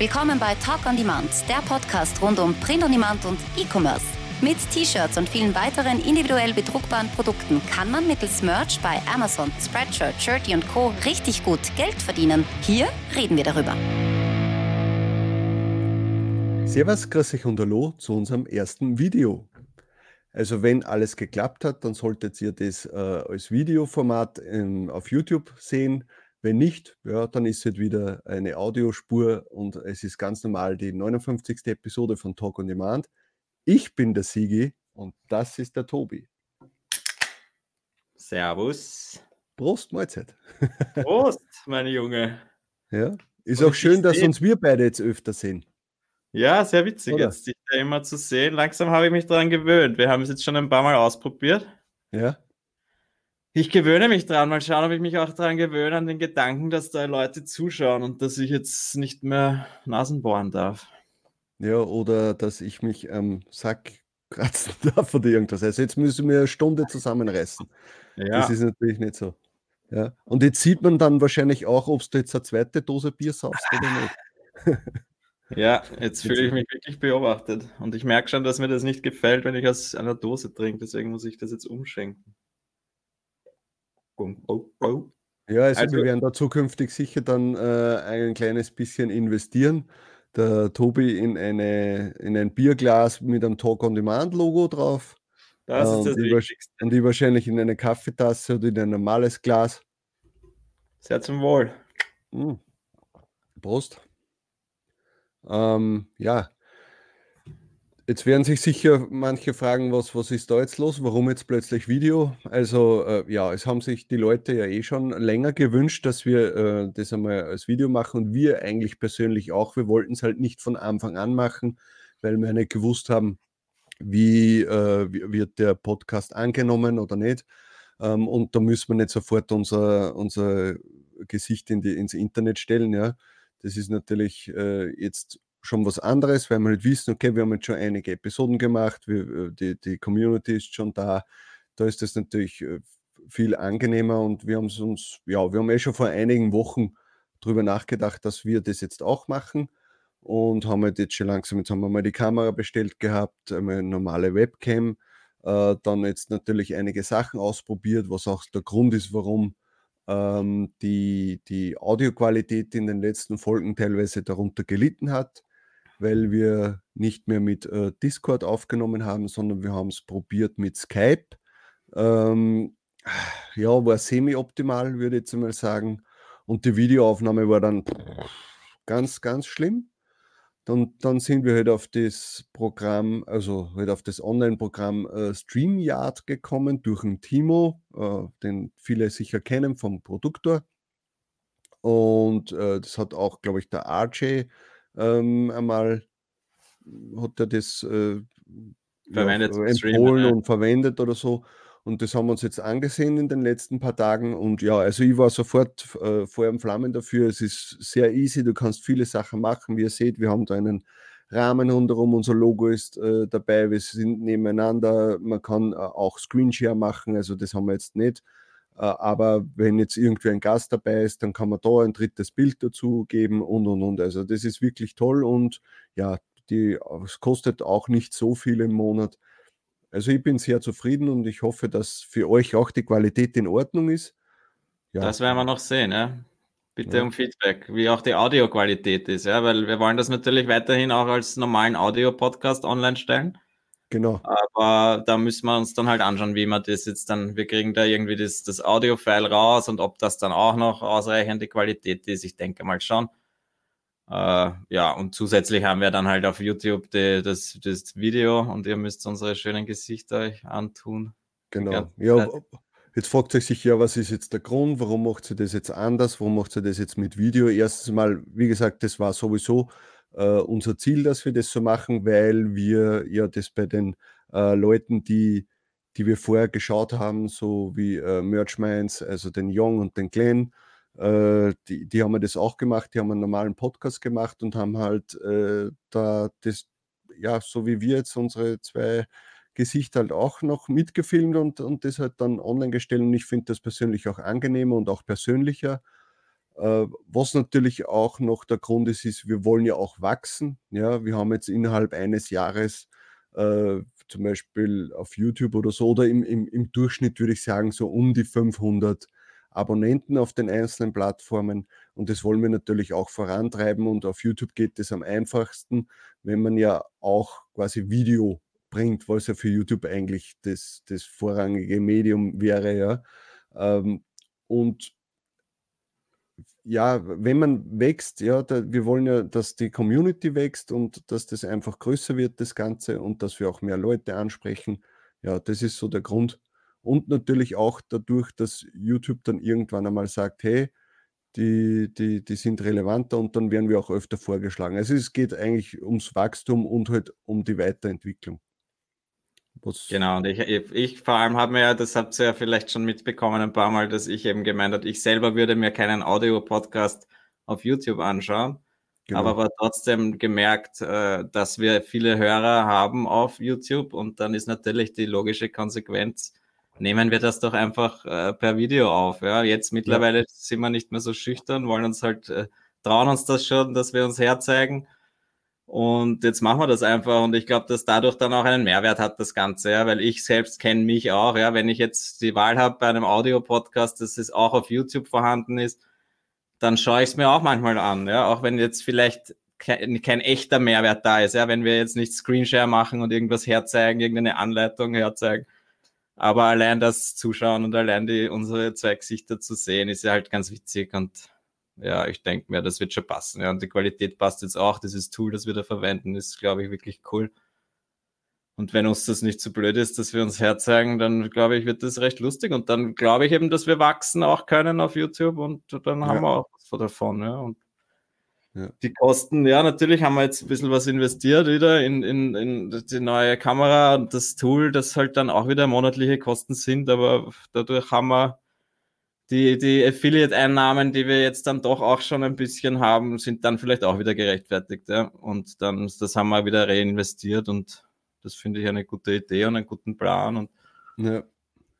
Willkommen bei Talk on Demand, der Podcast rund um Print on Demand und E-Commerce. Mit T-Shirts und vielen weiteren individuell bedruckbaren Produkten kann man mittels Merch bei Amazon, Spreadshirt, Shirty und Co. richtig gut Geld verdienen. Hier reden wir darüber. Servus, grüß euch und hallo zu unserem ersten Video. Also wenn alles geklappt hat, dann solltet ihr das äh, als Videoformat in, auf YouTube sehen. Wenn nicht, ja, dann ist es wieder eine Audiospur und es ist ganz normal die 59. Episode von Talk on Demand. Ich bin der Sigi und das ist der Tobi. Servus. Prost, Mahlzeit. Prost, meine Junge. Ja, ist und auch schön, dass uns wir beide jetzt öfter sehen. Ja, sehr witzig, Oder? jetzt dich da immer zu sehen. Langsam habe ich mich daran gewöhnt. Wir haben es jetzt schon ein paar Mal ausprobiert. Ja. Ich gewöhne mich dran. Mal schauen, ob ich mich auch daran gewöhne, an den Gedanken, dass da Leute zuschauen und dass ich jetzt nicht mehr Nasen bohren darf. Ja, oder dass ich mich am ähm, Sack kratzen darf oder irgendwas. Also jetzt müssen wir eine Stunde zusammenreißen. Ja. Das ist natürlich nicht so. Ja. Und jetzt sieht man dann wahrscheinlich auch, ob du jetzt eine zweite Dose Bier saust oder nicht. Ja, jetzt fühle ich mich wirklich beobachtet. Und ich merke schon, dass mir das nicht gefällt, wenn ich aus einer Dose trinke. Deswegen muss ich das jetzt umschenken. Ja, also, also, wir werden da zukünftig sicher dann äh, ein kleines bisschen investieren. Der Tobi in, eine, in ein Bierglas mit einem Talk on Demand Logo drauf. Das ist das Wichtigste. Und die wahrscheinlich in eine Kaffeetasse oder in ein normales Glas. Sehr zum Wohl. Mhm. Prost. Ähm, ja, Jetzt werden sich sicher manche fragen, was, was ist da jetzt los? Warum jetzt plötzlich Video? Also äh, ja, es haben sich die Leute ja eh schon länger gewünscht, dass wir äh, das einmal als Video machen und wir eigentlich persönlich auch. Wir wollten es halt nicht von Anfang an machen, weil wir nicht gewusst haben, wie, äh, wird der Podcast angenommen oder nicht. Ähm, und da müssen wir nicht sofort unser, unser Gesicht in die, ins Internet stellen. Ja. Das ist natürlich äh, jetzt schon was anderes, weil wir halt wissen, okay, wir haben jetzt schon einige Episoden gemacht, wir, äh, die, die Community ist schon da. Da ist das natürlich äh, viel angenehmer und wir haben es uns, ja, wir haben eh schon vor einigen Wochen darüber nachgedacht, dass wir das jetzt auch machen und haben halt jetzt schon langsam, jetzt haben wir mal die Kamera bestellt gehabt, eine normale Webcam, äh, dann jetzt natürlich einige Sachen ausprobiert, was auch der Grund ist, warum ähm, die, die Audioqualität in den letzten Folgen teilweise darunter gelitten hat weil wir nicht mehr mit äh, Discord aufgenommen haben, sondern wir haben es probiert mit Skype. Ähm, ja, war semi-optimal, würde ich jetzt mal sagen. Und die Videoaufnahme war dann ganz, ganz schlimm. Dann, dann sind wir halt auf das Programm, also halt auf das Online-Programm äh, StreamYard gekommen durch den Timo, äh, den viele sicher kennen vom Produktor. Und äh, das hat auch, glaube ich, der RJ ähm, einmal hat er das äh, verwendet, ja, empfohlen ja. und verwendet oder so. Und das haben wir uns jetzt angesehen in den letzten paar Tagen. Und ja, also ich war sofort äh, Feuer und Flammen dafür. Es ist sehr easy, du kannst viele Sachen machen. Wie ihr seht, wir haben da einen Rahmen rundherum, unser Logo ist äh, dabei, wir sind nebeneinander. Man kann äh, auch Screenshare machen, also das haben wir jetzt nicht. Äh, aber wenn jetzt irgendwie ein Gast dabei ist, dann kann man da ein drittes Bild dazu geben und und und. Also das ist wirklich toll und ja, die, es kostet auch nicht so viel im Monat. Also ich bin sehr zufrieden und ich hoffe, dass für euch auch die Qualität in Ordnung ist. Ja. Das werden wir noch sehen, ja. Bitte ja. um Feedback, wie auch die Audioqualität ist, ja, weil wir wollen das natürlich weiterhin auch als normalen Audio-Podcast online stellen. Genau. Aber da müssen wir uns dann halt anschauen, wie wir das jetzt dann, wir kriegen da irgendwie das, das Audio-File raus und ob das dann auch noch ausreichende Qualität ist. Ich denke mal schon. Äh, ja, und zusätzlich haben wir dann halt auf YouTube die, das, das Video und ihr müsst unsere schönen Gesichter euch antun. Genau. Ja, jetzt fragt euch sicher, was ist jetzt der Grund? Warum macht sie das jetzt anders? Warum macht sie das jetzt mit Video? Erstens mal, wie gesagt, das war sowieso unser Ziel, dass wir das so machen, weil wir ja das bei den äh, Leuten, die, die wir vorher geschaut haben, so wie äh, Merch Minds, also den Young und den Glenn, äh, die, die haben das auch gemacht, die haben einen normalen Podcast gemacht und haben halt äh, da das, ja, so wie wir jetzt unsere zwei Gesichter halt auch noch mitgefilmt und, und das halt dann online gestellt. Und ich finde das persönlich auch angenehmer und auch persönlicher Äh, was natürlich auch noch der Grund ist, ist, wir wollen ja auch wachsen. Ja, wir haben jetzt innerhalb eines Jahres äh, zum Beispiel auf YouTube oder so, oder im, im, im Durchschnitt würde ich sagen, so um die 500 Abonnenten auf den einzelnen Plattformen. Und das wollen wir natürlich auch vorantreiben. Und auf YouTube geht es am einfachsten, wenn man ja auch quasi Video bringt, was ja für YouTube eigentlich das, das vorrangige Medium wäre. Ja. Ähm, und ja, wenn man wächst, ja, da, wir wollen ja, dass die Community wächst und dass das einfach größer wird, das Ganze, und dass wir auch mehr Leute ansprechen. Ja, das ist so der Grund. Und natürlich auch dadurch, dass YouTube dann irgendwann einmal sagt, hey, die, die, die sind relevanter und dann werden wir auch öfter vorgeschlagen. Also es geht eigentlich ums Wachstum und halt um die Weiterentwicklung. Genau, und ich, ich vor allem habe mir ja, das habt ihr ja vielleicht schon mitbekommen ein paar Mal, dass ich eben gemeint habe, ich selber würde mir keinen Audio-Podcast auf YouTube anschauen, genau. aber war trotzdem gemerkt, äh, dass wir viele Hörer haben auf YouTube und dann ist natürlich die logische Konsequenz, nehmen wir das doch einfach äh, per Video auf. Ja, jetzt mittlerweile ja. sind wir nicht mehr so schüchtern, wollen uns halt, äh, trauen uns das schon, dass wir uns herzeigen und jetzt machen wir das einfach. Und ich glaube, dass dadurch dann auch einen Mehrwert hat, das Ganze, ja, weil ich selbst kenne mich auch, ja, wenn ich jetzt die Wahl habe bei einem Audio-Podcast, dass es auch auf YouTube vorhanden ist, dann schaue ich es mir auch manchmal an, ja, auch wenn jetzt vielleicht kein, kein echter Mehrwert da ist, ja, wenn wir jetzt nicht Screenshare machen und irgendwas herzeigen, irgendeine Anleitung herzeigen. Aber allein das Zuschauen und allein die, unsere zwei Gesichter zu sehen, ist ja halt ganz witzig und ja, ich denke mir, das wird schon passen. Ja, und die Qualität passt jetzt auch. Dieses Tool, das wir da verwenden, ist, glaube ich, wirklich cool. Und wenn uns das nicht so blöd ist, dass wir uns herzeigen, dann glaube ich, wird das recht lustig. Und dann glaube ich eben, dass wir wachsen auch können auf YouTube und dann haben ja. wir auch was davon. Ja. Und ja. die Kosten, ja, natürlich haben wir jetzt ein bisschen was investiert wieder in, in, in die neue Kamera und das Tool, das halt dann auch wieder monatliche Kosten sind, aber dadurch haben wir die, die Affiliate-Einnahmen, die wir jetzt dann doch auch schon ein bisschen haben, sind dann vielleicht auch wieder gerechtfertigt. Ja? Und dann, das haben wir wieder reinvestiert und das finde ich eine gute Idee und einen guten Plan. Und ja,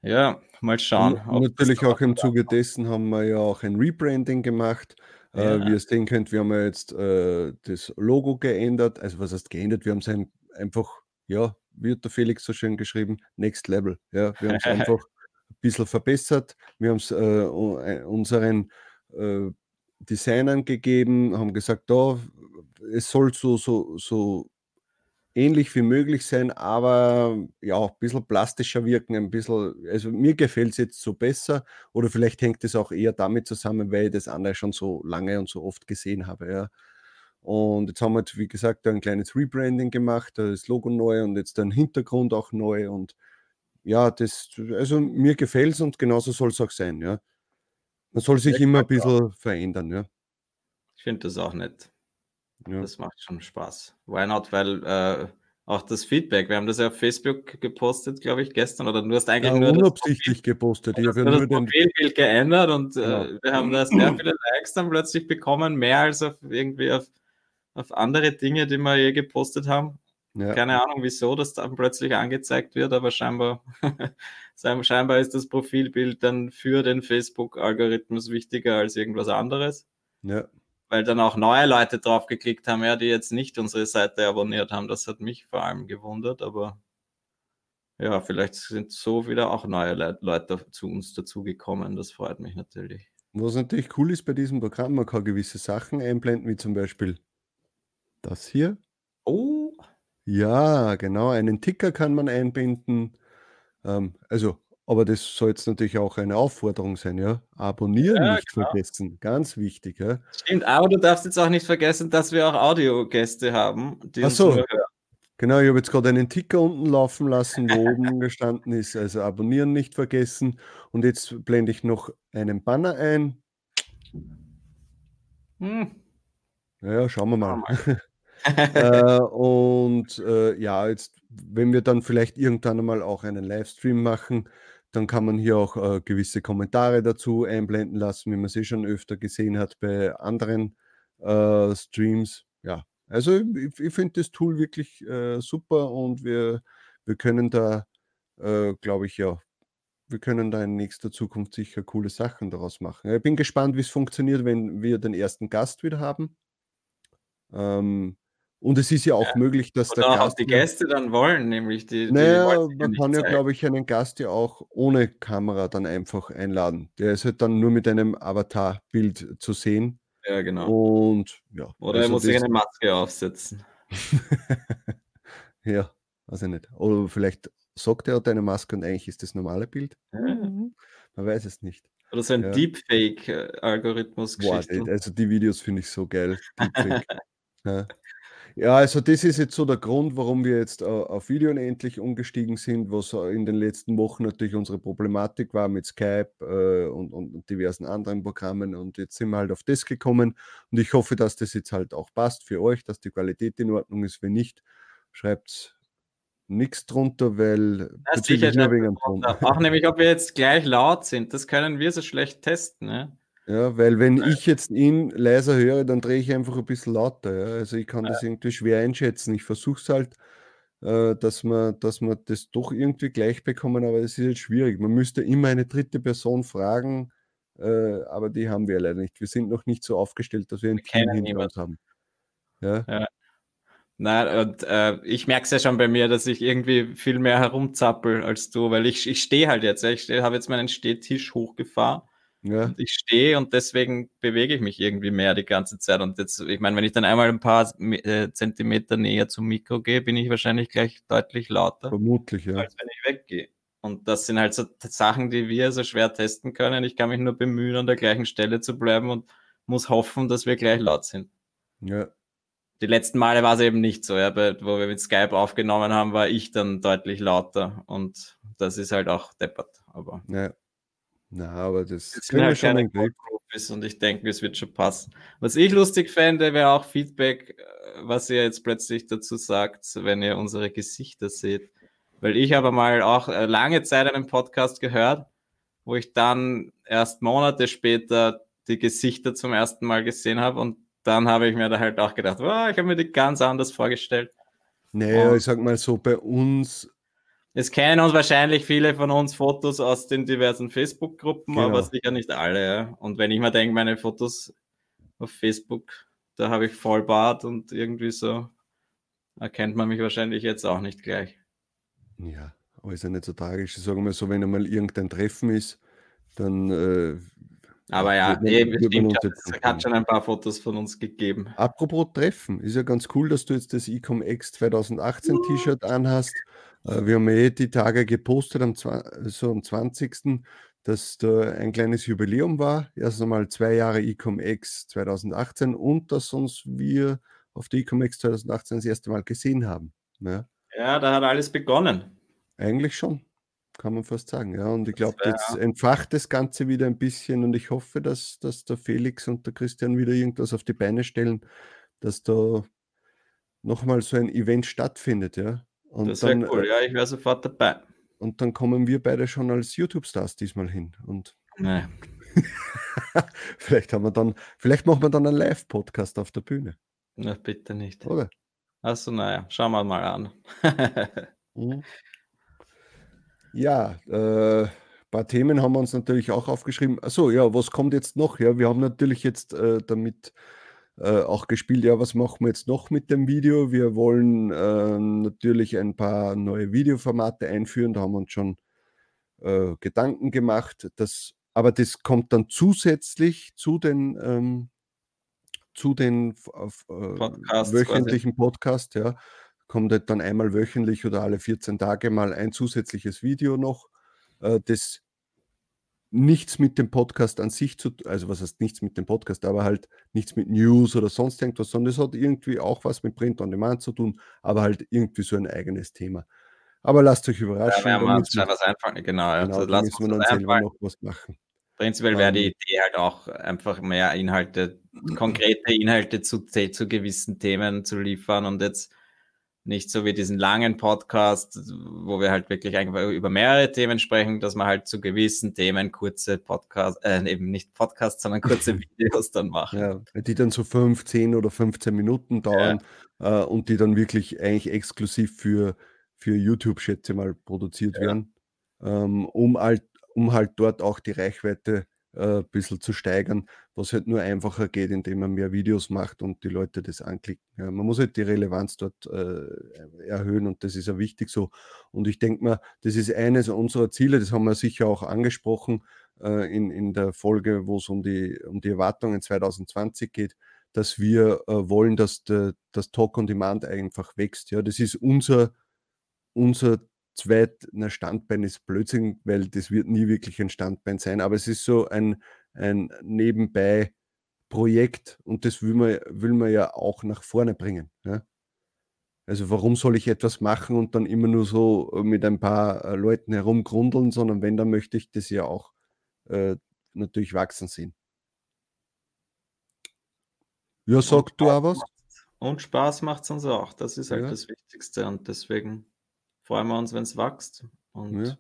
ja mal schauen. Und natürlich auch im Zuge dessen haben wir ja auch ein Rebranding gemacht. Äh, ja. Äh, wie ihr sehen könnt, wir haben ja jetzt äh, das Logo geändert. Also was heißt geändert? Wir haben es einfach, ja, wie hat der Felix so schön geschrieben, Next Level. Ja, wir haben es einfach bisschen verbessert. Wir haben es äh, äh, unseren äh, Designern gegeben, haben gesagt, da, es soll so, so, so ähnlich wie möglich sein, aber ja, ein bisschen plastischer wirken, ein bisschen, also mir gefällt es jetzt so besser oder vielleicht hängt es auch eher damit zusammen, weil ich das andere schon so lange und so oft gesehen habe, ja. Und jetzt haben wir, wie gesagt, ein kleines Rebranding gemacht, das Logo neu und jetzt ein Hintergrund auch neu und ja, das, also mir gefällt es und genauso soll es auch sein, ja. Man soll sich immer ein bisschen verändern, ja. Ich finde das auch nett. Ja. Das macht schon Spaß. Why not? Weil äh, auch das Feedback, wir haben das ja auf Facebook gepostet, glaube ich, gestern, oder du hast eigentlich ja, nur unabsichtlich das gepostet. Ich habe nur das Profilbild geändert und äh, ja. wir haben da sehr viele Likes dann plötzlich bekommen, mehr als auf irgendwie auf, auf andere Dinge, die wir je gepostet haben. Ja. Keine Ahnung, wieso das dann plötzlich angezeigt wird, aber scheinbar, scheinbar ist das Profilbild dann für den Facebook-Algorithmus wichtiger als irgendwas anderes. Ja. Weil dann auch neue Leute drauf geklickt haben, ja, die jetzt nicht unsere Seite abonniert haben. Das hat mich vor allem gewundert, aber ja, vielleicht sind so wieder auch neue Leute zu uns dazugekommen. Das freut mich natürlich. Was natürlich cool ist bei diesem Programm, man kann gewisse Sachen einblenden, wie zum Beispiel das hier. Oh, ja, genau, einen Ticker kann man einbinden. Ähm, also, aber das soll jetzt natürlich auch eine Aufforderung sein, ja. Abonnieren Ja, nicht genau. vergessen, ganz wichtig, ja. Stimmt, aber du darfst jetzt auch nicht vergessen, dass wir auch Audiogäste haben, die Ach so, genau, ich habe jetzt gerade einen Ticker unten laufen lassen, wo oben gestanden ist, also abonnieren nicht vergessen. Und jetzt blende ich noch einen Banner ein. Hm, Ja, schauen wir mal. mal. Äh, und äh, ja, jetzt, wenn wir dann vielleicht irgendwann einmal auch einen Livestream machen, dann kann man hier auch äh, gewisse Kommentare dazu einblenden lassen, wie man sie schon öfter gesehen hat bei anderen äh, Streams. Ja, also ich, ich finde das Tool wirklich äh, super und wir, wir können da, äh, glaube ich, ja, wir können da in nächster Zukunft sicher coole Sachen daraus machen. Ich bin gespannt, wie es funktioniert, wenn wir den ersten Gast wieder haben. Ähm, und es ist ja auch Ja, möglich, dass der Oder auch Gast. die Gäste dann wollen, nämlich die. Naja, man kann ja, glaube ich, einen Gast ja auch ohne Kamera dann einfach einladen. Der ist halt dann nur mit einem Avatarbild zu sehen. Ja, genau. Und ja. Oder er also muss sich eine Maske aufsetzen. ja, weiß ich nicht. Oder vielleicht sagt er, er hat eine Maske und eigentlich ist das normale Bild. Man weiß es nicht. Oder so ein Ja. Deepfake-Algorithmus. Boah, die, also die Videos finde ich so geil. Deepfake. ja. Ja, also das ist jetzt so der Grund, warum wir jetzt äh, auf Video endlich umgestiegen sind, was äh, in den letzten Wochen natürlich unsere Problematik war mit Skype äh, und, und diversen anderen Programmen. Und jetzt sind wir halt auf das gekommen. Und ich hoffe, dass das jetzt halt auch passt für euch, dass die Qualität in Ordnung ist. Wenn nicht, schreibt nichts drunter, weil bezüglich sicher nur wegen das dem Ton. runter. Auch nämlich, ob wir jetzt gleich laut sind. Das können wir so schlecht testen. Ne? Ja, weil wenn ich jetzt ihn leiser höre, dann drehe ich einfach ein bisschen lauter. Ja? Also ich kann das irgendwie schwer einschätzen. Ich versuche es halt, äh, dass wir, dass wir das doch irgendwie gleich bekommen, aber es ist jetzt schwierig. Man müsste immer eine dritte Person fragen, äh, aber die haben wir leider nicht. Wir sind noch nicht so aufgestellt, dass wir ein Wir Team hinter uns haben. Ja, Nein, und äh, ich merke es ja schon bei mir, dass ich irgendwie viel mehr herumzappel als du, weil ich, ich stehe halt jetzt. ja. Ich habe jetzt meinen Stehtisch hochgefahren ja, und ich stehe und deswegen bewege ich mich irgendwie mehr die ganze Zeit. Und jetzt, ich meine, wenn ich dann einmal ein paar äh, Zentimeter näher zum Mikro gehe, bin ich wahrscheinlich gleich deutlich lauter, vermutlich, ja. als wenn ich weggehe. Und das sind halt so Sachen, die wir so schwer testen können. Ich kann mich nur bemühen, an der gleichen Stelle zu bleiben und muss hoffen, dass wir gleich laut sind. ja. Die letzten Male war es eben nicht so, ja, bei, wo wir mit Skype aufgenommen haben, war ich dann deutlich lauter und das ist halt auch deppert. Aber ja. Na, aber das kriegen wir halt schon keine in den Griff. Profis und ich denke, es wird schon passen. Was ich lustig fände, wäre auch Feedback, äh, was ihr jetzt plötzlich dazu sagt, wenn ihr unsere Gesichter seht. Weil ich habe mal auch äh, lange Zeit einen Podcast gehört, wo ich dann erst Monate später die Gesichter zum ersten Mal gesehen habe und dann habe ich mir da halt auch gedacht, wow, ich habe mir die ganz anders vorgestellt. Naja, Und- ich sag mal so, bei uns, Es kennen uns wahrscheinlich viele von uns Fotos aus den diversen Facebook-Gruppen, Genau. aber sicher nicht alle. Ja. Und wenn ich mir denke, meine Fotos auf Facebook, da habe ich Vollbart und irgendwie so erkennt man mich wahrscheinlich jetzt auch nicht gleich. ja, aber ist ja nicht so tragisch. Ich sage mal so, wenn einmal irgendein Treffen ist, dann äh, Aber ja, man- es hat schon ein paar Fotos von uns gegeben. Apropos Treffen, ist ja ganz cool, dass du jetzt das Ecom X 2018 T-Shirt anhast. Äh, wir haben eh die Tage gepostet, am, so am 20., dass da ein kleines Jubiläum war. Erst einmal zwei Jahre Ecom X 2018 und dass uns wir auf der Ecom X 2018 das erste Mal gesehen haben. Ja, Ja, da hat alles begonnen. eigentlich schon, kann man fast sagen. Ja, und ich glaube, jetzt entfacht das Ganze wieder ein bisschen und ich hoffe, dass, dass der Felix und der Christian wieder irgendwas auf die Beine stellen, dass da nochmal so ein Event stattfindet, ja. Und Das wäre dann, cool, äh, ja, ich wäre sofort dabei. und dann kommen wir beide schon als YouTube-Stars diesmal hin. Und Nee. vielleicht haben wir dann, vielleicht machen wir dann einen Live-Podcast auf der Bühne, Na, bitte nicht. oder? Achso, naja, schauen wir mal an. Mhm. Ja, äh, paar Themen haben wir uns natürlich auch aufgeschrieben. Achso, ja, was kommt jetzt noch? Ja, wir haben natürlich jetzt äh, damit äh, auch gespielt, ja, was machen wir jetzt noch mit dem Video? Wir wollen äh, natürlich ein paar neue Videoformate einführen, da haben wir uns schon äh, Gedanken gemacht. Das, aber das kommt dann zusätzlich zu den, ähm, zu den äh, Podcasts wöchentlichen Podcast, ja. Kommt halt dann einmal wöchentlich oder alle 14 Tage mal ein zusätzliches Video noch, äh, das nichts mit dem Podcast an sich zu tun, also was heißt nichts mit dem Podcast, aber halt nichts mit News oder sonst irgendwas, sondern es hat irgendwie auch was mit Print on Demand zu tun, aber halt irgendwie so ein eigenes Thema. Aber lasst euch überraschen, werden da wir uns müssen, schon was einfallen. Genau, ja. genau, also wir wir uns dann selber noch was machen. Prinzipiell wäre die Ähm, Idee halt auch einfach mehr Inhalte, konkrete Inhalte zu, zu gewissen Themen zu liefern und jetzt nicht so wie diesen langen Podcast, wo wir halt wirklich einfach über mehrere Themen sprechen, dass man halt zu gewissen Themen kurze Podcasts, äh, eben nicht Podcasts, sondern kurze Videos dann macht. Ja, die dann so 5, 10 oder 15 Minuten dauern äh, und die dann wirklich eigentlich exklusiv für, für YouTube, schätze ich mal, produziert Ja. werden, ähm, um halt um halt dort auch die Reichweite äh, ein bisschen zu steigern, was halt nur einfacher geht, indem man mehr Videos macht und die Leute das anklicken. Ja, man muss halt die Relevanz dort äh, erhöhen und das ist ja wichtig so. Und ich denke mal, das ist eines unserer Ziele, das haben wir sicher auch angesprochen äh, in, in der Folge, wo es um die, um die Erwartungen 2020 geht, dass wir äh, wollen, dass das Talk on Demand einfach wächst. Ja, das ist unser, unser zweiter Standbein ist Blödsinn, weil das wird nie wirklich ein Standbein sein, aber es ist so ein, ein nebenbei Projekt und das will man, will man ja auch nach vorne bringen. Ja? Also warum soll ich etwas machen und dann immer nur so mit ein paar äh, Leuten herumgrundeln, sondern wenn, dann möchte ich das ja auch äh, natürlich wachsen sehen. Ja, sag du auch was? Und Spaß macht es uns auch. Das ist halt ja. das Wichtigste und deswegen freuen wir uns, wenn es wächst. Und ja.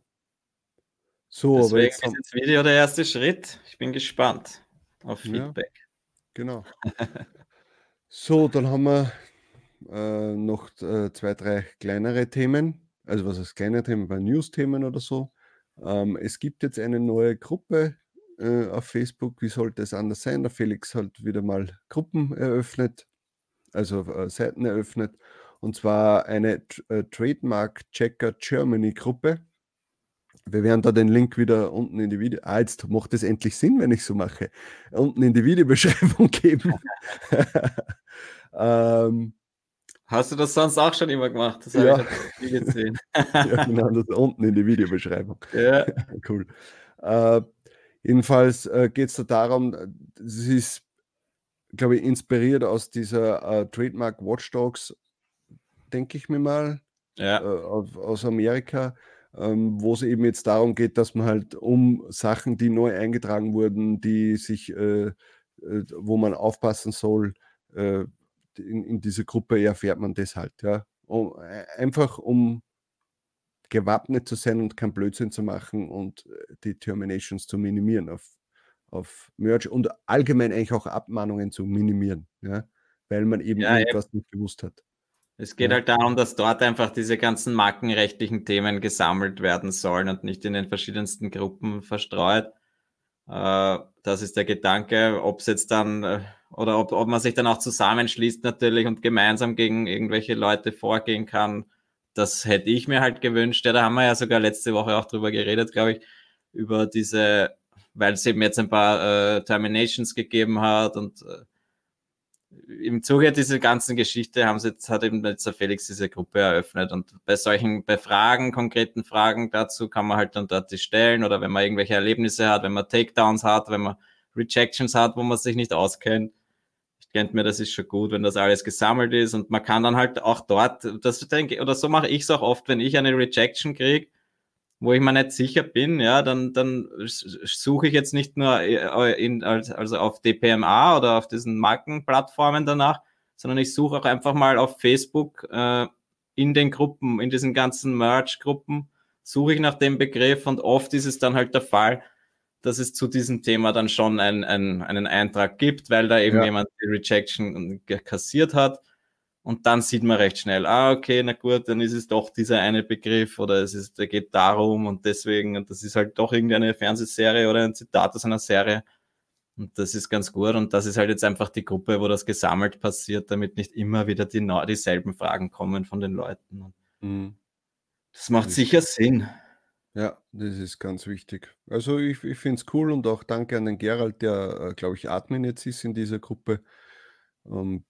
so, deswegen aber jetzt ist das Video der erste Schritt. Ich bin gespannt auf Feedback. Ja, genau. so, dann haben wir äh, noch äh, zwei, drei kleinere Themen. Also was heißt kleine Themen, bei News-Themen oder so. Ähm, es gibt jetzt eine neue Gruppe äh, auf Facebook. Wie sollte es anders sein? Der Felix hat wieder mal Gruppen eröffnet, also äh, Seiten eröffnet und zwar eine äh, Trademark Checker Germany Gruppe. Wir werden da den Link wieder unten in die Video. Ah, jetzt macht es endlich Sinn, wenn ich so mache. Unten in die Videobeschreibung geben. ähm, Hast du das sonst auch schon immer gemacht? Das ja. ich gesehen. ja, genau, das unten in die Videobeschreibung. Ja. cool. Äh, jedenfalls äh, geht es da darum, es ist, glaube ich, inspiriert aus dieser äh, Trademark Watchdogs denke ich mir mal, ja. äh, aus, Amerika, ähm, wo es eben jetzt darum geht, dass man halt um Sachen, die neu eingetragen wurden, die sich, äh, äh, wo man aufpassen soll, äh, in, in dieser Gruppe erfährt man das halt, ja. Um, äh, einfach um gewappnet zu sein und keinen Blödsinn zu machen und äh, die Terminations zu minimieren auf, auf Merch und allgemein eigentlich auch Abmahnungen zu minimieren, ja, weil man eben ja, etwas nicht gewusst hat. Es geht ja. halt darum, dass dort einfach diese ganzen markenrechtlichen Themen gesammelt werden sollen und nicht in den verschiedensten Gruppen verstreut. Äh, das ist der Gedanke, ob es jetzt dann äh, oder ob, ob man sich dann auch zusammenschließt natürlich und gemeinsam gegen irgendwelche Leute vorgehen kann. Das hätte ich mir halt gewünscht. Ja, da haben wir ja sogar letzte Woche auch drüber geredet, glaube ich, über diese, weil es eben jetzt ein paar äh, Terminations gegeben hat und äh, im Zuge dieser ganzen Geschichte haben sie jetzt, hat eben jetzt der Felix diese Gruppe eröffnet. Und bei solchen, bei Fragen, konkreten Fragen dazu kann man halt dann dort die stellen. Oder wenn man irgendwelche Erlebnisse hat, wenn man Takedowns hat, wenn man Rejections hat, wo man sich nicht auskennt. Ich denke mir, das ist schon gut, wenn das alles gesammelt ist. Und man kann dann halt auch dort, das denke oder so mache ich es auch oft, wenn ich eine Rejection kriege, wo ich mir nicht sicher bin, ja, dann, dann suche ich jetzt nicht nur äh, in, also auf DPMA oder auf diesen Markenplattformen danach, sondern ich suche auch einfach mal auf Facebook äh, in den Gruppen, in diesen ganzen Merch-Gruppen, suche ich nach dem Begriff und oft ist es dann halt der Fall, dass es zu diesem Thema dann schon ein, ein, einen Eintrag gibt, weil da eben ja. jemand die Rejection kassiert hat. Und dann sieht man recht schnell, ah, okay, na gut, dann ist es doch dieser eine Begriff oder es ist, der geht darum und deswegen, und das ist halt doch irgendeine Fernsehserie oder ein Zitat aus einer Serie. Und das ist ganz gut. Und das ist halt jetzt einfach die Gruppe, wo das gesammelt passiert, damit nicht immer wieder die, dieselben Fragen kommen von den Leuten. Mhm. Das macht sicher Sinn. Ja, das ist ganz wichtig. Also ich, ich finde es cool und auch danke an den Gerald, der, äh, glaube ich, Admin jetzt ist in dieser Gruppe. Ähm,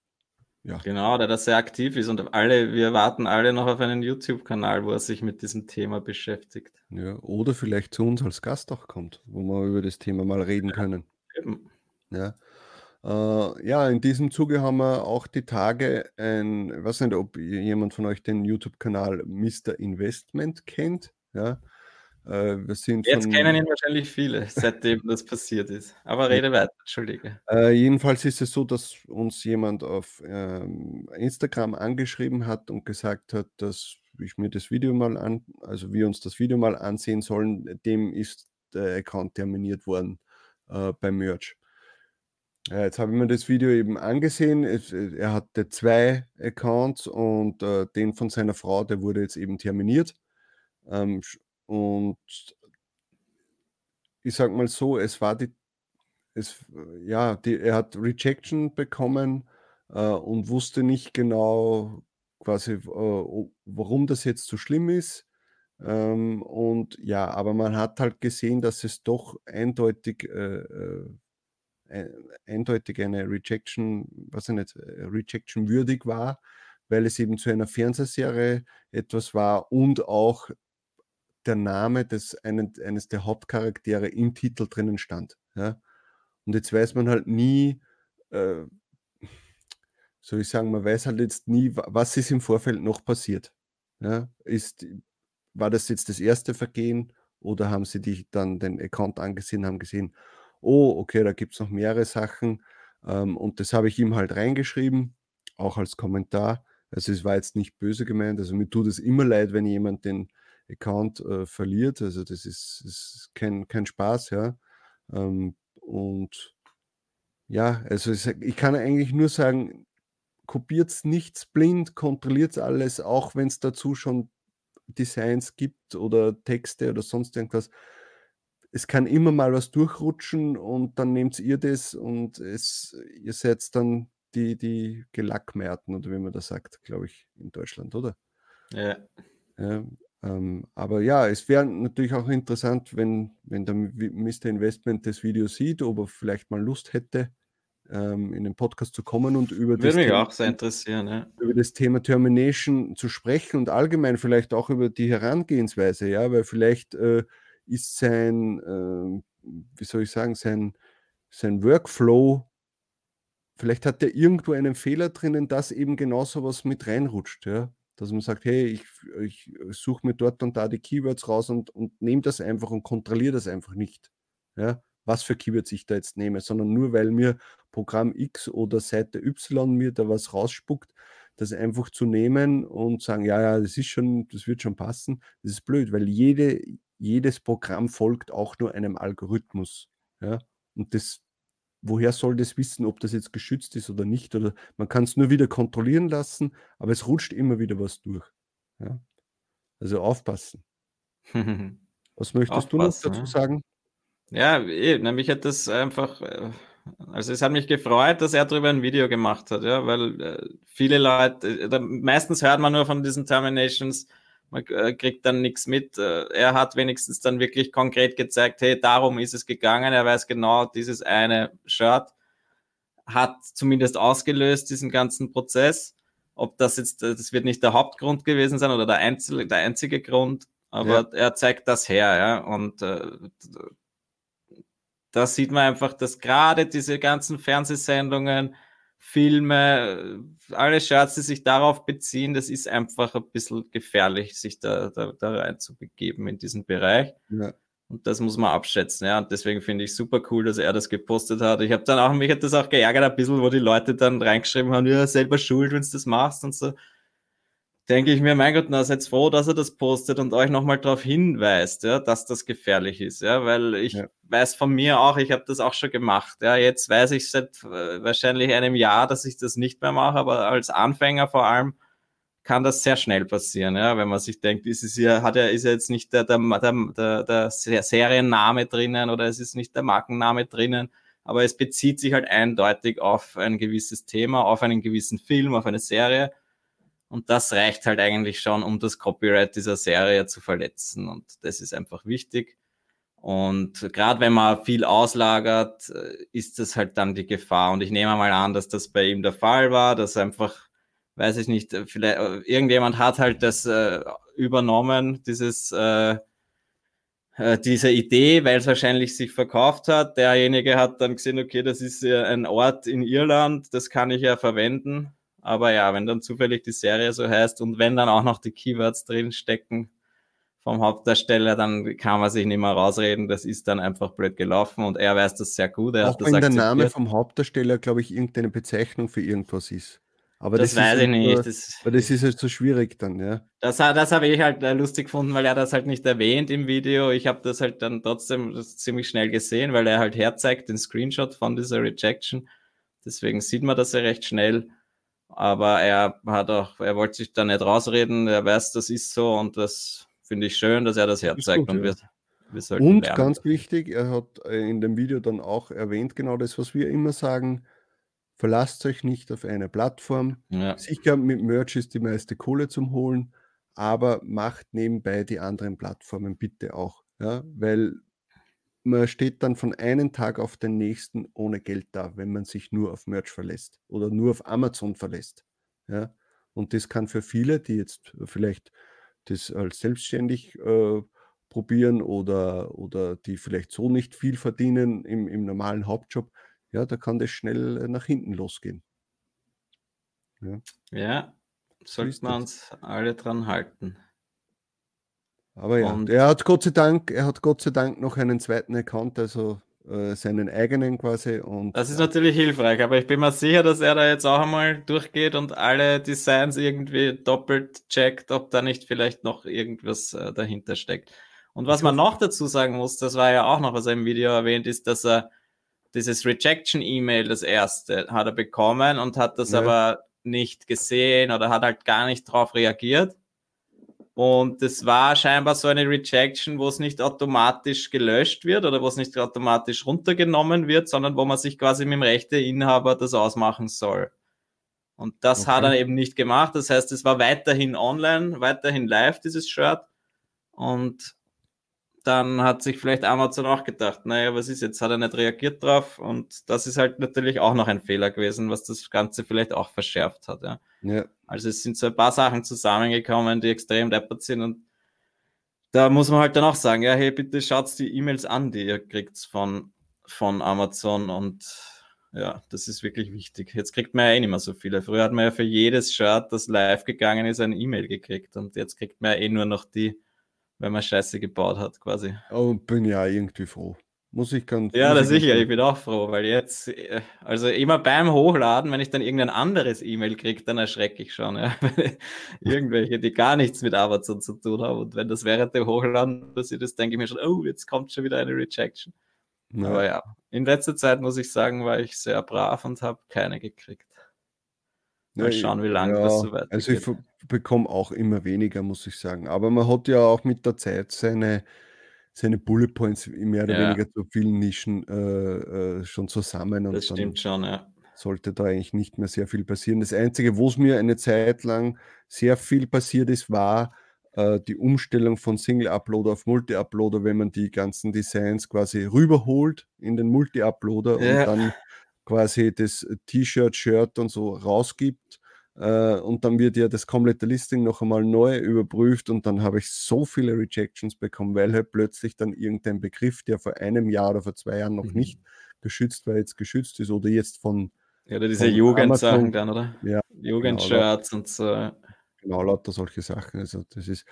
ja. Genau, der da sehr aktiv ist und alle, wir warten alle noch auf einen YouTube-Kanal, wo er sich mit diesem Thema beschäftigt. Ja, oder vielleicht zu uns als Gast auch kommt, wo wir über das Thema mal reden können. Eben. Ja. Äh, ja, in diesem Zuge haben wir auch die Tage ein, ich weiß nicht, ob jemand von euch den YouTube-Kanal Mr. Investment kennt. Ja, wir sind Jetzt von, kennen ihn wahrscheinlich viele, seitdem das passiert ist. Aber rede weiter, entschuldige. Äh, jedenfalls ist es so, dass uns jemand auf ähm, Instagram angeschrieben hat und gesagt hat, dass ich mir das Video mal an, also wir uns das Video mal ansehen sollen. Dem ist der Account terminiert worden äh, beim Merch. Jetzt habe ich mir das Video eben angesehen. Es, äh, er hatte zwei Accounts und äh, den von seiner Frau, der wurde jetzt eben terminiert. Ähm, und ich sag mal so, es war die, es, ja, die, er hat Rejection bekommen äh, und wusste nicht genau quasi, äh, warum das jetzt so schlimm ist. Ähm, und ja, aber man hat halt gesehen, dass es doch eindeutig, äh, äh, eindeutig eine Rejection, was ich nicht, äh, Rejection würdig war, weil es eben zu einer Fernsehserie etwas war und auch der Name des einen, eines der Hauptcharaktere im Titel drinnen stand. Ja? Und jetzt weiß man halt nie, äh, soll ich sagen, man weiß halt jetzt nie, was ist im Vorfeld noch passiert. Ja? Ist, war das jetzt das erste Vergehen oder haben sie dich dann den Account angesehen, haben gesehen, oh, okay, da gibt es noch mehrere Sachen. Ähm, und das habe ich ihm halt reingeschrieben, auch als Kommentar. Also es war jetzt nicht böse gemeint. Also mir tut es immer leid, wenn jemand den Account äh, verliert. Also das ist, ist kein, kein Spaß, ja. Ähm, und ja, also ich kann eigentlich nur sagen, kopiert nichts blind, kontrolliert alles, auch wenn es dazu schon Designs gibt oder Texte oder sonst irgendwas. Es kann immer mal was durchrutschen und dann nehmt ihr das und es, ihr seid dann die, die Gelackmeierten oder wie man das sagt, glaube ich, in Deutschland, oder? Ja. ja ähm, aber ja, es wäre natürlich auch interessant, wenn, wenn der Mr. Investment das Video sieht, ob er vielleicht mal Lust hätte, ähm, in den Podcast zu kommen und über Würde das, mich Thema, auch sehr interessieren, ja. über das Thema Termination zu sprechen und allgemein vielleicht auch über die Herangehensweise, ja, weil vielleicht äh, ist sein, äh, wie soll ich sagen, sein, sein Workflow, vielleicht hat er irgendwo einen Fehler drinnen, dass eben genau sowas mit reinrutscht, ja. Dass man sagt, hey, ich, ich suche mir dort und da die Keywords raus und, und nehme das einfach und kontrolliere das einfach nicht. Ja, was für Keywords ich da jetzt nehme, sondern nur weil mir Programm X oder Seite Y mir da was rausspuckt, das einfach zu nehmen und sagen, ja, ja, das ist schon, das wird schon passen, das ist blöd, weil jede, jedes Programm folgt auch nur einem Algorithmus. Ja? Und das, woher soll das wissen, ob das jetzt geschützt ist oder nicht? Oder man kann es nur wieder kontrollieren lassen, aber es rutscht immer wieder was durch. Ja? Also aufpassen. Was möchtest aufpassen, du noch dazu sagen? Ja, eh, nämlich hat das einfach, äh, also es hat mich gefreut, dass er darüber ein Video gemacht hat, ja, weil äh, viele Leute, äh, meistens hört man nur von diesen Terminations, man kriegt dann nichts mit. Er hat wenigstens dann wirklich konkret gezeigt, hey, darum ist es gegangen. Er weiß genau, dieses eine Shirt hat zumindest ausgelöst diesen ganzen Prozess. Ob das jetzt, das wird nicht der Hauptgrund gewesen sein oder der einzige, der einzige Grund, aber ja. er zeigt das her, ja. Und äh, da sieht man einfach, dass gerade diese ganzen Fernsehsendungen, Filme, alle die sich darauf beziehen, das ist einfach ein bisschen gefährlich, sich da, da, da rein zu begeben in diesen Bereich. Ja. Und das muss man abschätzen, ja. Und deswegen finde ich super cool, dass er das gepostet hat. Ich habe dann auch, mich hat das auch geärgert ein bisschen, wo die Leute dann reingeschrieben haben, ja, selber schuld, wenn du das machst und so denke ich mir, mein Gott, na, seid froh, dass er das postet und euch nochmal darauf hinweist, ja, dass das gefährlich ist, ja, weil ich ja. weiß von mir auch, ich habe das auch schon gemacht, ja, jetzt weiß ich seit äh, wahrscheinlich einem Jahr, dass ich das nicht mehr mache, aber als Anfänger vor allem kann das sehr schnell passieren, ja, wenn man sich denkt, ist es ja, hat er, ist ja jetzt nicht der, der, der, der Serienname drinnen oder es ist nicht der Markenname drinnen, aber es bezieht sich halt eindeutig auf ein gewisses Thema, auf einen gewissen Film, auf eine Serie und das reicht halt eigentlich schon, um das Copyright dieser Serie zu verletzen. Und das ist einfach wichtig. Und gerade wenn man viel auslagert, äh, ist das halt dann die Gefahr. Und ich nehme mal an, dass das bei ihm der Fall war, dass einfach, weiß ich nicht, vielleicht äh, irgendjemand hat halt das äh, übernommen, dieses äh, äh diese Idee, weil es wahrscheinlich sich verkauft hat. Derjenige hat dann gesehen, okay, das ist ja ein Ort in Irland, das kann ich ja verwenden aber ja, wenn dann zufällig die Serie so heißt und wenn dann auch noch die Keywords drin stecken vom Hauptdarsteller, dann kann man sich nicht mehr rausreden. Das ist dann einfach blöd gelaufen und er weiß das sehr gut. Er auch wenn der Name vom Hauptdarsteller, glaube ich, irgendeine Bezeichnung für irgendwas ist. Aber das, das weiß ich nicht. Nur, das, aber das ist halt so schwierig dann, ja. Das, das habe ich halt äh, lustig gefunden, weil er das halt nicht erwähnt im Video. Ich habe das halt dann trotzdem ziemlich schnell gesehen, weil er halt herzeigt den Screenshot von dieser Rejection. Deswegen sieht man das ja recht schnell. Aber er hat auch, er wollte sich da nicht rausreden, er weiß, das ist so und das finde ich schön, dass er das herzeigt. Und wir, Und lernen. ganz wichtig, er hat äh, in dem Video dann auch erwähnt, genau das, was wir immer sagen, verlasst euch nicht auf eine Plattform. Ja. Sicher, mit Merch ist die meiste Kohle zum Holen, aber macht nebenbei die anderen Plattformen bitte auch. Ja? Weil man steht dann von einem Tag auf den nächsten ohne Geld da, wenn man sich nur auf Merch verlässt oder nur auf Amazon verlässt. Ja? Und das kann für viele, die jetzt vielleicht das als selbstständig äh, probieren oder, oder die vielleicht so nicht viel verdienen im, im normalen Hauptjob, ja, da kann das schnell äh, nach hinten losgehen. Ja, ja sollten wir uns alle dran halten. Aber ja, und er hat Gott sei Dank, er hat Gott sei Dank noch einen zweiten Account, also äh, seinen eigenen quasi. Und, das ist natürlich hilfreich, aber ich bin mir sicher, dass er da jetzt auch einmal durchgeht und alle Designs irgendwie doppelt checkt, ob da nicht vielleicht noch irgendwas äh, dahinter steckt. Und was man noch dazu sagen muss, das war ja auch noch, was er im Video erwähnt, ist, dass er dieses Rejection-E-Mail, das erste, hat er bekommen und hat das ja. aber nicht gesehen oder hat halt gar nicht darauf reagiert. Und das war scheinbar so eine Rejection, wo es nicht automatisch gelöscht wird oder wo es nicht automatisch runtergenommen wird, sondern wo man sich quasi mit dem Rechteinhaber das ausmachen soll. Und das okay. hat er eben nicht gemacht. Das heißt, es war weiterhin online, weiterhin live, dieses Shirt. Und dann hat sich vielleicht Amazon auch gedacht, naja, was ist jetzt, hat er nicht reagiert drauf und das ist halt natürlich auch noch ein Fehler gewesen, was das Ganze vielleicht auch verschärft hat. Ja. ja. Also es sind so ein paar Sachen zusammengekommen, die extrem deppert sind und da muss man halt dann auch sagen, ja, hey, bitte schaut die E-Mails an, die ihr kriegt von, von Amazon und ja, das ist wirklich wichtig. Jetzt kriegt man ja eh nicht mehr so viele. Früher hat man ja für jedes Shirt, das live gegangen ist, eine E-Mail gekriegt und jetzt kriegt man ja eh nur noch die, wenn man Scheiße gebaut hat, quasi. Oh, bin ja irgendwie froh. Muss ich ganz. Ja, das sicher, ich bin auch froh, weil jetzt, äh, also immer beim Hochladen, wenn ich dann irgendein anderes E-Mail kriege, dann erschrecke ich schon. Ja. Irgendwelche, die gar nichts mit Amazon zu tun haben. Und wenn das während dem Hochladen passiert ist, denke ich mir schon, oh, jetzt kommt schon wieder eine Rejection. Ja. Aber ja, in letzter Zeit muss ich sagen, war ich sehr brav und habe keine gekriegt. Mal schauen, wie lange ja, das so weitergeht. Also ich bekomme auch immer weniger, muss ich sagen. Aber man hat ja auch mit der Zeit seine, seine Bullet Points mehr oder ja. weniger zu vielen Nischen äh, äh, schon zusammen. Und das stimmt schon, ja. Sollte da eigentlich nicht mehr sehr viel passieren. Das Einzige, wo es mir eine Zeit lang sehr viel passiert ist, war äh, die Umstellung von Single-Uploader auf Multi-Uploader, wenn man die ganzen Designs quasi rüberholt in den Multi-Uploader ja. und dann quasi das T-Shirt, Shirt und so rausgibt. Äh, und dann wird ja das komplette Listing noch einmal neu überprüft und dann habe ich so viele Rejections bekommen, weil halt plötzlich dann irgendein Begriff, der vor einem Jahr oder vor zwei Jahren noch mhm. nicht geschützt war, jetzt geschützt ist oder jetzt von. Ja, oder diese Jugendsachen dann, oder? Ja. Jugendshirts genau, und so. Genau, lauter solche Sachen. Also das ist.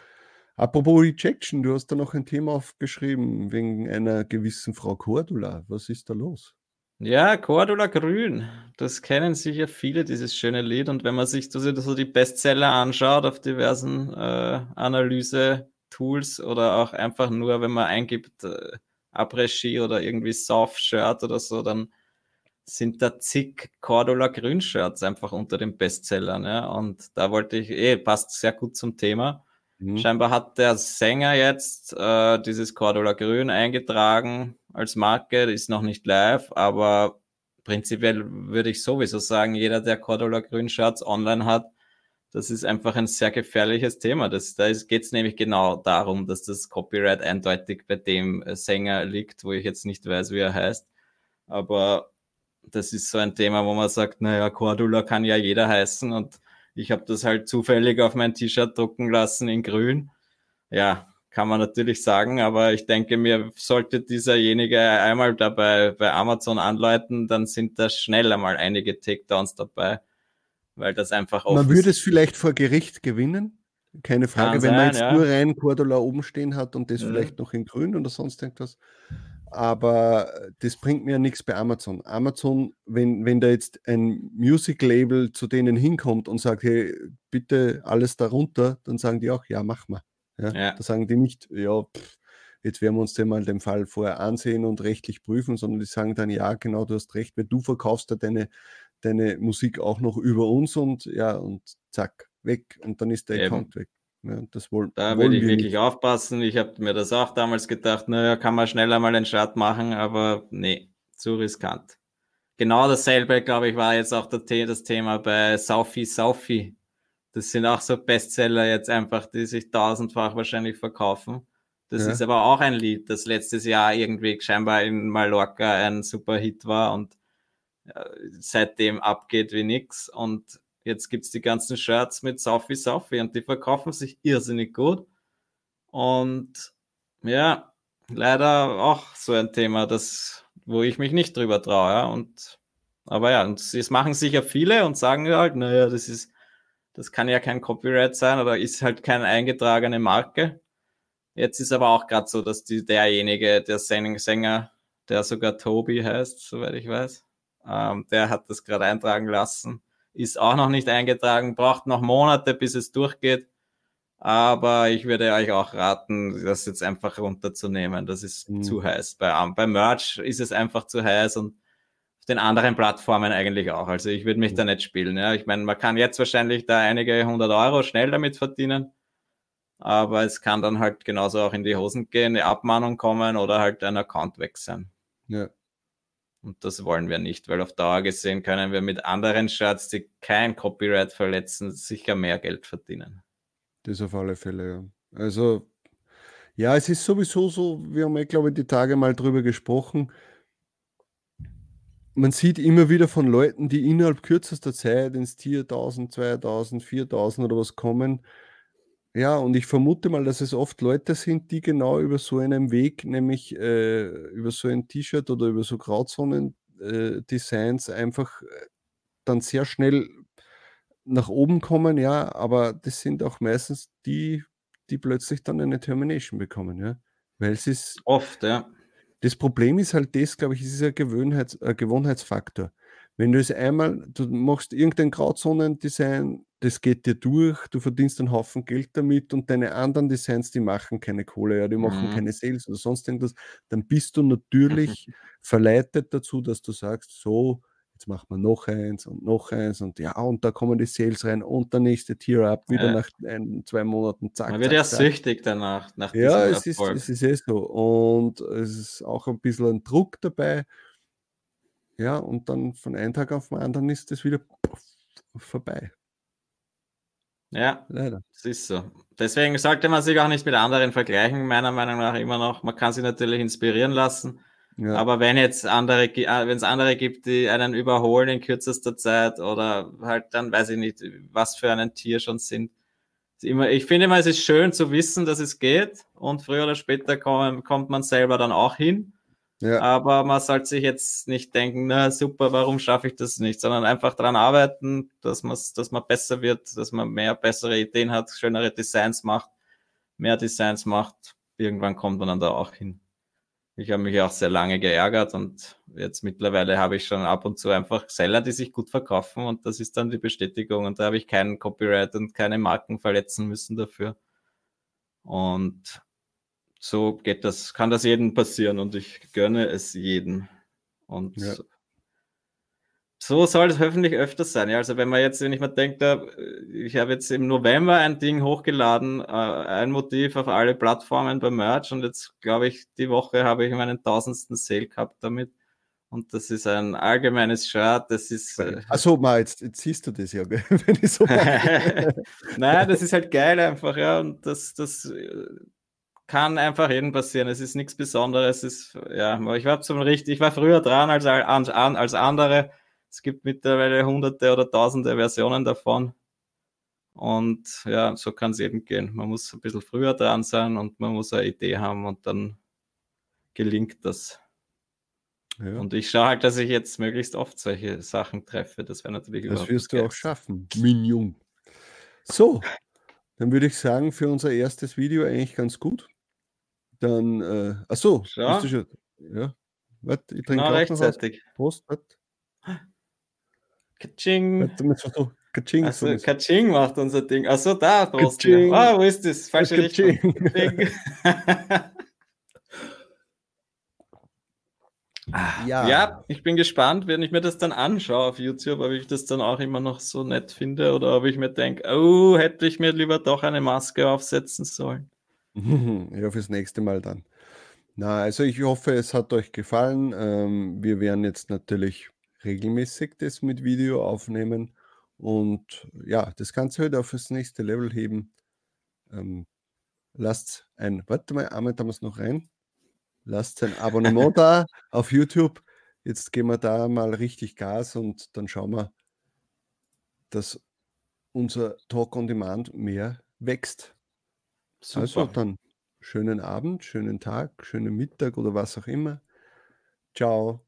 Apropos Rejection, du hast da noch ein Thema aufgeschrieben wegen einer gewissen Frau Cordula. Was ist da los? Ja, Cordula Grün, das kennen sicher viele, dieses schöne Lied. Und wenn man sich so, so die Bestseller anschaut auf diversen äh, Analyse-Tools oder auch einfach nur, wenn man eingibt äh, Après-Ski oder irgendwie Soft-Shirt oder so, dann sind da zig Cordula Grün-Shirts einfach unter den Bestsellern. Ja? Und da wollte ich, eh, passt sehr gut zum Thema. Mhm. Scheinbar hat der Sänger jetzt äh, dieses Cordula Grün eingetragen als Marke, ist noch nicht live, aber prinzipiell würde ich sowieso sagen, jeder, der Cordula Grün Shirts online hat, das ist einfach ein sehr gefährliches Thema. Das, da geht es nämlich genau darum, dass das Copyright eindeutig bei dem Sänger liegt, wo ich jetzt nicht weiß, wie er heißt. Aber das ist so ein Thema, wo man sagt, naja, Cordula kann ja jeder heißen und ich habe das halt zufällig auf mein T-Shirt drucken lassen in grün. Ja, kann man natürlich sagen, aber ich denke mir, sollte dieserjenige einmal dabei bei Amazon anleiten, dann sind da schnell einmal einige Takedowns dabei, weil das einfach. Man würde es vielleicht vor Gericht gewinnen, keine Frage, wenn man jetzt ja. nur rein Cordula oben stehen hat und das mhm. vielleicht noch in grün oder sonst irgendwas. Aber das bringt mir ja nichts bei Amazon. Amazon, wenn, wenn da jetzt ein Music-Label zu denen hinkommt und sagt, hey, bitte alles darunter, dann sagen die auch, ja, mach mal. Ja, ja. Da sagen die nicht, ja, pff, jetzt werden wir uns den mal den Fall vorher ansehen und rechtlich prüfen, sondern die sagen dann, ja, genau, du hast recht, weil du verkaufst ja deine, deine Musik auch noch über uns und ja, und zack, weg und dann ist der Eben. Account weg. Ja, das wollen, da würde ich wir wirklich nicht. aufpassen. Ich habe mir das auch damals gedacht, naja, kann man schneller mal einen Start machen, aber nee, zu riskant. Genau dasselbe, glaube ich, war jetzt auch das Thema bei Saufi Saufi. Das sind auch so Bestseller jetzt einfach, die sich tausendfach wahrscheinlich verkaufen. Das Ja. ist aber auch ein Lied, das letztes Jahr irgendwie scheinbar in Mallorca ein super Hit war und äh, seitdem abgeht wie nix. Und jetzt gibt's die ganzen Shirts mit Saufi Saufi und die verkaufen sich irrsinnig gut. Und ja, leider auch so ein Thema, das, wo ich mich nicht drüber traue. Ja? Und, aber ja, und es machen sicher viele und sagen halt, naja, das ist, das kann ja kein Copyright sein oder ist halt keine eingetragene Marke. Jetzt ist aber auch gerade so, dass die, derjenige, der Sänger, der sogar Toby heißt, soweit ich weiß, ähm, der hat das gerade eintragen lassen, ist auch noch nicht eingetragen, braucht noch Monate, bis es durchgeht. Aber ich würde euch auch raten, das jetzt einfach runterzunehmen. Das ist Mhm. zu heiß. Bei, bei Merch ist es einfach zu heiß und den anderen Plattformen eigentlich auch. Also ich würde mich da nicht spielen. Ja. Ich meine, man kann jetzt wahrscheinlich da einige hundert Euro schnell damit verdienen. Aber es kann dann halt genauso auch in die Hosen gehen, eine Abmahnung kommen oder halt ein Account weg sein. Ja. Und das wollen wir nicht, weil auf Dauer gesehen können wir mit anderen Shirts, die kein Copyright verletzen, sicher mehr Geld verdienen. Das auf alle Fälle, ja. Also, ja, es ist sowieso so, wir haben, ja, glaube ich, die Tage mal drüber gesprochen. Man sieht immer wieder von Leuten, die innerhalb kürzester Zeit ins Tier 1000, 2000, 4000 oder was kommen. Ja, und ich vermute mal, dass es oft Leute sind, die genau über so einen Weg, nämlich äh, über so ein T-Shirt oder über so Grauzonen-Designs einfach äh, dann sehr schnell nach oben kommen, ja, aber das sind auch meistens die, die plötzlich dann eine Termination bekommen, ja. Weil es ist, Oft, ja. Das Problem ist halt das, glaube ich, es ist ein, Gewöhnheits, ein Gewohnheitsfaktor. Wenn du es einmal, du machst irgendein Grauzonendesign, das geht dir durch, du verdienst einen Haufen Geld damit und deine anderen Designs, die machen keine Kohle, ja, die machen Mhm. keine Sales oder sonst irgendwas, dann bist du natürlich verleitet dazu, dass du sagst, so, jetzt macht man noch eins und noch eins und ja, und da kommen die Sales rein und der nächste Tier-Up wieder Ja. nach ein, zwei Monaten, zack, Man wird zack, ja zack. süchtig danach, nach Ja, es ist, es ist eh so. Und es ist auch ein bisschen ein Druck dabei. Ja, und dann von einem Tag auf den anderen ist das wieder vorbei. ja, Leider. das ist so. Deswegen sollte man sich auch nicht mit anderen vergleichen, meiner Meinung nach immer noch. Man kann sich natürlich inspirieren lassen, Ja, aber wenn jetzt andere, äh, wenn es andere gibt, die einen überholen in kürzester Zeit oder halt dann weiß ich nicht, was für ein Tier schon sind. Immer, ich finde immer, es ist schön zu wissen, dass es geht und früher oder später kommen, kommt man selber dann auch hin. ja, Aber man sollte sich jetzt nicht denken, na super, warum schaffe ich das nicht, sondern einfach daran arbeiten, dass, man's, dass man besser wird, dass man mehr bessere Ideen hat, schönere Designs macht, mehr Designs macht. Irgendwann kommt man dann da auch hin. Ich habe mich auch sehr lange geärgert und jetzt mittlerweile habe ich schon ab und zu einfach Seller, die sich gut verkaufen und das ist dann die Bestätigung und da habe ich keinen Copyright und keine Marken verletzen müssen dafür. Und so geht das, kann das jedem passieren und ich gönne es jedem. Und Ja. So soll es hoffentlich öfters sein. Ja, also wenn man jetzt, wenn ich mir denke, ich habe jetzt im November ein Ding hochgeladen, äh, ein Motiv auf alle Plattformen bei Merch und jetzt glaube ich, die Woche habe ich meinen tausendsten Sale gehabt damit. Und das ist ein allgemeines Shirt, das ist. Äh, Achso, mal, jetzt, jetzt siehst du das ja, gell? wenn ich so. Nein, das ist halt geil einfach, ja. Und das, das äh, kann einfach jedem passieren. Es ist nichts Besonderes. Es ist, ja, ich war zum richtig, ich war früher dran als, als, als andere. Es gibt mittlerweile hunderte oder tausende Versionen davon. Und ja, so kann es eben gehen. Man muss ein bisschen früher dran sein und man muss eine Idee haben und dann gelingt das. Ja, Und ich schaue halt, dass ich jetzt möglichst oft solche Sachen treffe. Das wäre natürlich das wirst du auch schaffen, Mignon. So, dann würde ich sagen, für unser erstes Video eigentlich ganz gut. Dann, äh, Ja. bist du schon, ja. Warte, ich trinke Genau auch noch was. rechtzeitig. Prost, warte. Katsching. Warte, damit so, Katsching, Also Katsching macht unser Ding. Achso, da, Prost. Katsching. Ah, wo ist das? Falsche Katsching. Richtung. Ah, ja. ja, ich bin gespannt, wenn ich mir das dann anschaue auf YouTube, ob ich das dann auch immer noch so nett finde oder ob ich mir denke, oh, hätte ich mir lieber doch eine Maske aufsetzen sollen. ja, fürs nächste Mal dann. Na, also ich hoffe, es hat euch gefallen. Ähm, wir werden jetzt natürlich regelmäßig das mit Video aufnehmen und ja, das Ganze heute auf das nächste Level heben. Ähm, lasst ein, warte mal, einmal da es noch rein. Lasst ein Abonnement da auf YouTube. Jetzt gehen wir da mal richtig Gas und dann schauen wir, dass unser Talk on Demand mehr wächst. Super. Also dann schönen Abend, schönen Tag, schönen Mittag oder was auch immer. Ciao.